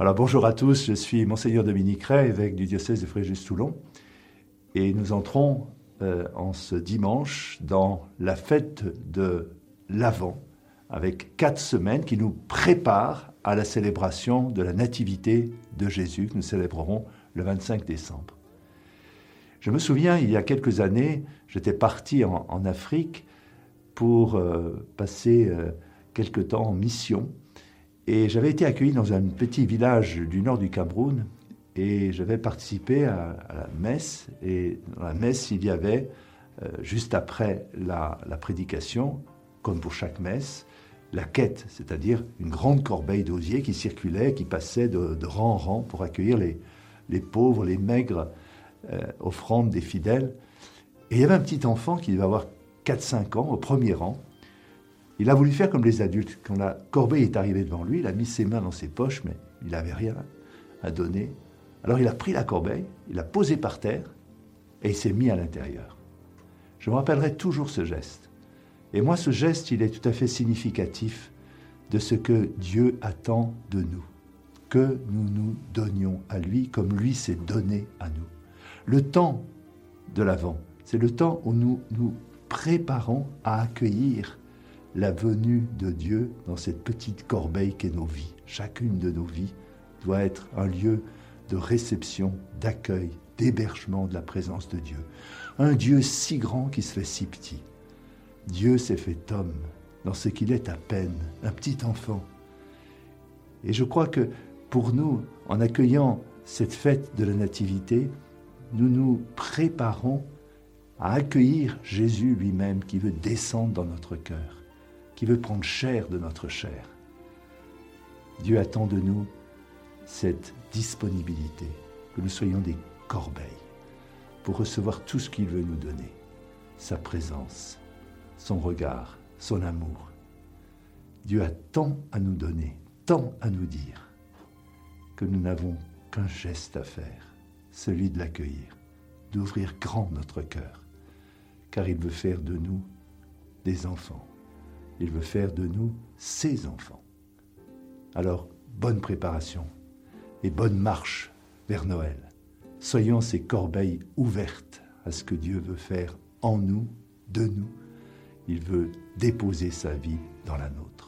Alors bonjour à tous, je suis Monseigneur Dominique Ray, évêque du diocèse de Fréjus-Toulon, et nous entrons euh, en ce dimanche dans la fête de l'Avent, avec quatre semaines qui nous préparent à la célébration de la Nativité de Jésus que nous célébrerons le 25 décembre. Je me souviens, il y a quelques années, j'étais parti en, Afrique pour euh, passer euh, quelque temps en mission et j'avais été accueilli dans un petit village du nord du Cameroun et j'avais participé à, la messe. Et dans la messe, il y avait, euh, juste après la, prédication, comme pour chaque messe, la quête, c'est-à-dire une grande corbeille d'osier qui circulait, qui passait de, rang en rang pour accueillir les, pauvres, les maigres euh, offrandes des fidèles. Et il y avait un petit enfant qui devait avoir 4-5 ans, au premier rang, il a voulu faire comme les adultes. Quand la corbeille est arrivée devant lui, il a mis ses mains dans ses poches, mais il n'avait rien à donner. Alors il a pris la corbeille, il l'a posée par terre et il s'est mis à l'intérieur. Je me rappellerai toujours ce geste. Et moi, ce geste, il est tout à fait significatif de ce que Dieu attend de nous. Que nous nous donnions à lui comme lui s'est donné à nous. Le temps de l'Avent, c'est le temps où nous nous préparons à accueillir la venue de Dieu dans cette petite corbeille qu'est nos vies. Chacune de nos vies doit être un lieu de réception, d'accueil, d'hébergement de la présence de Dieu. Un Dieu si grand qui se fait si petit. Dieu s'est fait homme dans ce qu'il est à peine, un petit enfant. Et je crois que pour nous, en accueillant cette fête de la Nativité, nous nous préparons à accueillir Jésus lui-même qui veut descendre dans notre cœur qui veut prendre chair de notre chair. Dieu attend de nous cette disponibilité, que nous soyons des corbeilles pour recevoir tout ce qu'il veut nous donner, sa présence, son regard, son amour. Dieu a tant à nous donner, tant à nous dire, que nous n'avons qu'un geste à faire, celui de l'accueillir, d'ouvrir grand notre cœur, car il veut faire de nous des enfants. Il veut faire de nous ses enfants. Alors, bonne préparation et bonne marche vers Noël. Soyons ces corbeilles ouvertes à ce que Dieu veut faire en nous, de nous. Il veut déposer sa vie dans la nôtre.